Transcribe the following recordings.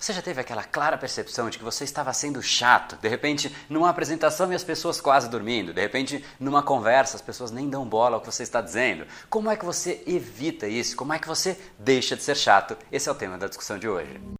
Você já teve aquela clara percepção de que você estava sendo chato? De repente, numa apresentação e as pessoas quase dormindo, de repente, numa conversa as pessoas nem dão bola ao que você está dizendo. Como é que você evita isso? Como é que você deixa de ser chato? Esse é o tema da discussão de hoje.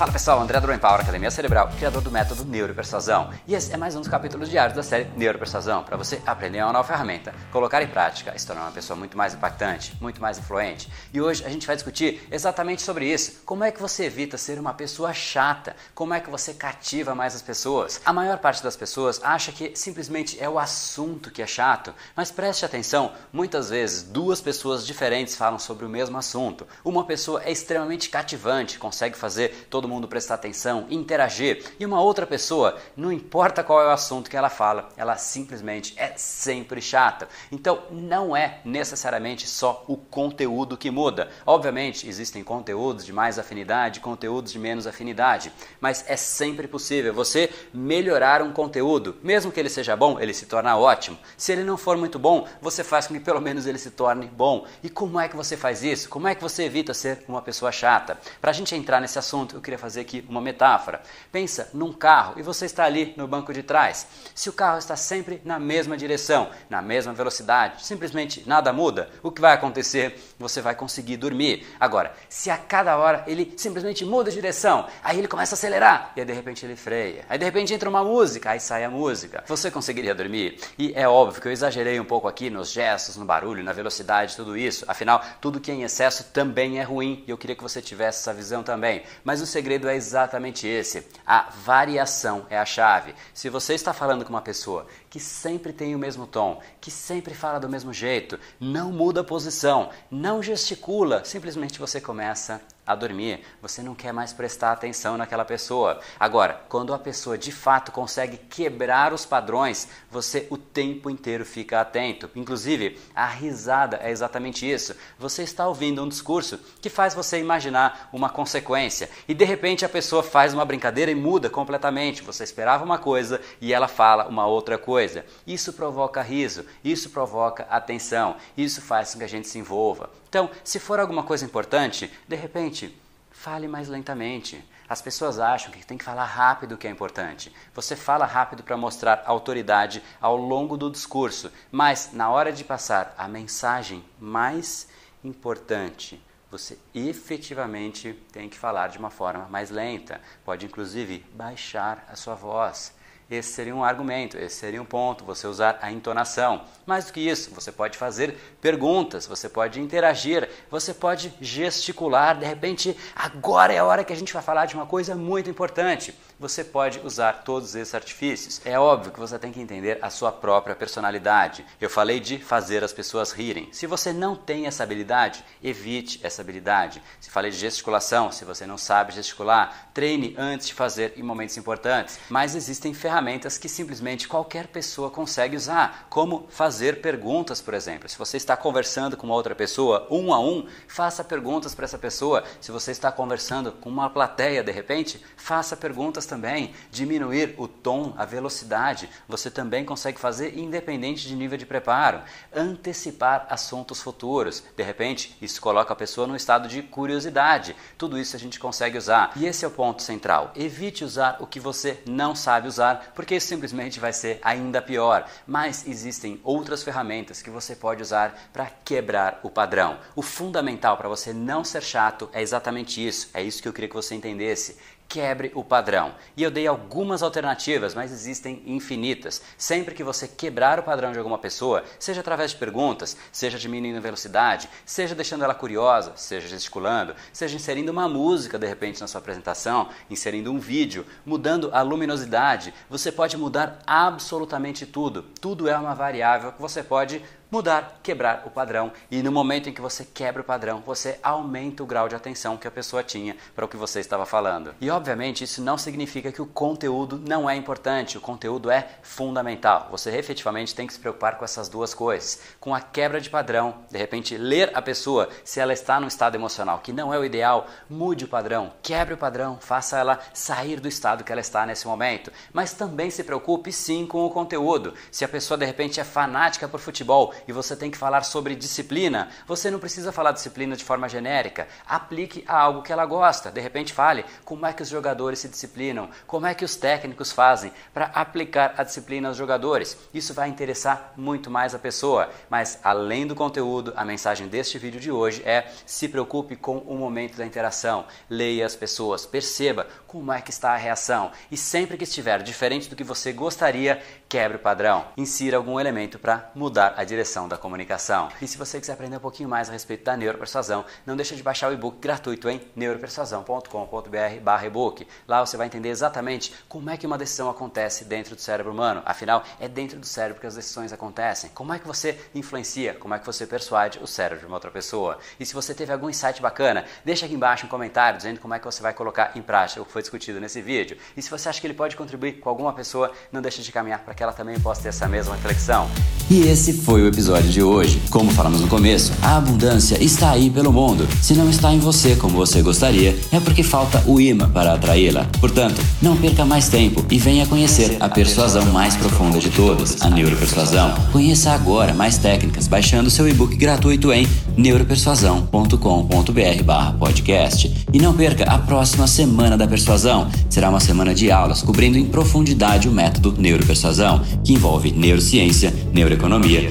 Fala pessoal, André do Power Academia Cerebral, criador do método Neuropersuasão. E esse é mais um dos capítulos diários da série Neuropersuasão, para você aprender uma nova ferramenta, colocar em prática e se tornar uma pessoa muito mais impactante, muito mais influente. E hoje a gente vai discutir exatamente sobre isso. Como é que você evita ser uma pessoa chata? Como é que você cativa mais as pessoas? A maior parte das pessoas acha que simplesmente é o assunto que é chato, mas preste atenção, muitas vezes duas pessoas diferentes falam sobre o mesmo assunto. Uma pessoa é extremamente cativante, consegue fazer todo mundo prestar atenção, interagir. E uma outra pessoa, não importa qual é o assunto que ela fala, ela simplesmente é sempre chata. Então não é necessariamente só o conteúdo que muda. Obviamente existem conteúdos de mais afinidade, conteúdos de menos afinidade, mas é sempre possível você melhorar um conteúdo, mesmo que ele seja bom, ele se torna ótimo. Se ele não for muito bom, você faz com que pelo menos ele se torne bom. E como é que você faz isso? Como é que você evita ser uma pessoa chata? Para a gente entrar nesse assunto, eu queria fazer aqui uma metáfora. Pensa num carro e você está ali no banco de trás. Se o carro está sempre na mesma direção, na mesma velocidade, simplesmente nada muda, o que vai acontecer? Você vai conseguir dormir. Agora, se a cada hora ele simplesmente muda de direção, aí ele começa a acelerar e aí de repente ele freia. Aí de repente entra uma música, aí sai a música. Você conseguiria dormir? E é óbvio que eu exagerei um pouco aqui nos gestos, no barulho, na velocidade, tudo isso. Afinal, tudo que é em excesso também é ruim e eu queria que você tivesse essa visão também. Mas o segredo é exatamente esse. A variação é a chave. Se você está falando com uma pessoa que sempre tem o mesmo tom, que sempre fala do mesmo jeito, não muda a posição, não gesticula, simplesmente você começa a dormir, você não quer mais prestar atenção naquela pessoa. Agora, quando a pessoa de fato consegue quebrar os padrões, você o tempo inteiro fica atento. Inclusive, a risada é exatamente isso. Você está ouvindo um discurso que faz você imaginar uma consequência e de repente a pessoa faz uma brincadeira e muda completamente. Você esperava uma coisa e ela fala uma outra coisa. Isso provoca riso, isso provoca atenção, isso faz com que a gente se envolva. Então, se for alguma coisa importante, de repente, fale mais lentamente. As pessoas acham que tem que falar rápido que é importante. Você fala rápido para mostrar autoridade ao longo do discurso, mas na hora de passar a mensagem mais importante, você efetivamente tem que falar de uma forma mais lenta. Pode inclusive baixar a sua voz. Esse seria um argumento, esse seria um ponto, você usar a entonação. Mais do que isso, você pode fazer perguntas, você pode interagir, você pode gesticular. De repente, agora é a hora que a gente vai falar de uma coisa muito importante. Você pode usar todos esses artifícios. É óbvio que você tem que entender a sua própria personalidade. Eu falei de fazer as pessoas rirem. Se você não tem essa habilidade, evite essa habilidade. Se falei de gesticulação, se você não sabe gesticular, treine antes de fazer em momentos importantes. Mas existem ferramentas que simplesmente qualquer pessoa consegue usar, como fazer perguntas, por exemplo. Se você está conversando com uma outra pessoa, um a um, faça perguntas para essa pessoa. Se você está conversando com uma plateia, de repente, faça perguntas também. Diminuir o tom, a velocidade, você também consegue fazer independente de nível de preparo. Antecipar assuntos futuros. De repente, isso coloca a pessoa num estado de curiosidade. Tudo isso a gente consegue usar. E esse é o ponto central. Evite usar o que você não sabe usar, porque isso simplesmente vai ser ainda pior. Mas existem outras ferramentas que você pode usar para quebrar o padrão. O fundamental para você não ser chato é exatamente isso. É isso que eu queria que você entendesse quebre o padrão. E eu dei algumas alternativas, mas existem infinitas. Sempre que você quebrar o padrão de alguma pessoa, seja através de perguntas, seja diminuindo velocidade, seja deixando ela curiosa, seja gesticulando, seja inserindo uma música de repente na sua apresentação, inserindo um vídeo, mudando a luminosidade, você pode mudar absolutamente tudo. Tudo é uma variável que você pode mudar, quebrar o padrão. E no momento em que você quebra o padrão, você aumenta o grau de atenção que a pessoa tinha para o que você estava falando. E obviamente isso não significa que o conteúdo não é importante, o conteúdo é fundamental. Você efetivamente tem que se preocupar com essas duas coisas. Com a quebra de padrão, de repente ler a pessoa se ela está num estado emocional que não é o ideal, mude o padrão, quebre o padrão, faça ela sair do estado que ela está nesse momento. Mas também se preocupe sim com o conteúdo. Se a pessoa de repente é fanática por futebol e você tem que falar sobre disciplina, você não precisa falar disciplina de forma genérica. Aplique a algo que ela gosta. De repente fale como é que os jogadores se disciplinam, como é que os técnicos fazem para aplicar a disciplina aos jogadores. Isso vai interessar muito mais a pessoa. Mas além do conteúdo, a mensagem deste vídeo de hoje é se preocupe com o momento da interação. Leia as pessoas, perceba como é que está a reação e sempre que estiver diferente do que você gostaria, quebre o padrão. Insira algum elemento para mudar a direção da comunicação. E se você quiser aprender um pouquinho mais a respeito da neuropersuasão, não deixe de baixar o e-book gratuito em neuropersuasão.com.br/ebook. Lá você vai entender exatamente como é que uma decisão acontece dentro do cérebro humano. Afinal, é dentro do cérebro que as decisões acontecem. Como é que você influencia, como é que você persuade o cérebro de uma outra pessoa. E se você teve algum insight bacana, deixa aqui embaixo um comentário dizendo como é que você vai colocar em prática o que foi discutido nesse vídeo. E se você acha que ele pode contribuir com alguma pessoa, não deixe de caminhar para que ela também possa ter essa mesma reflexão. E esse foi o episódio de hoje. Como falamos no começo, a abundância está aí pelo mundo. Se não está em você como você gostaria, é porque falta o imã para atraí-la. Portanto, não perca mais tempo e venha conhecer a persuasão mais profunda de todas, a neuropersuasão. Conheça agora mais técnicas baixando seu e-book gratuito em neuropersuasão.com.br/podcast. E não perca a próxima semana da persuasão. Será uma semana de aulas cobrindo em profundidade o método neuropersuasão que envolve neurociência, neuroeconomia,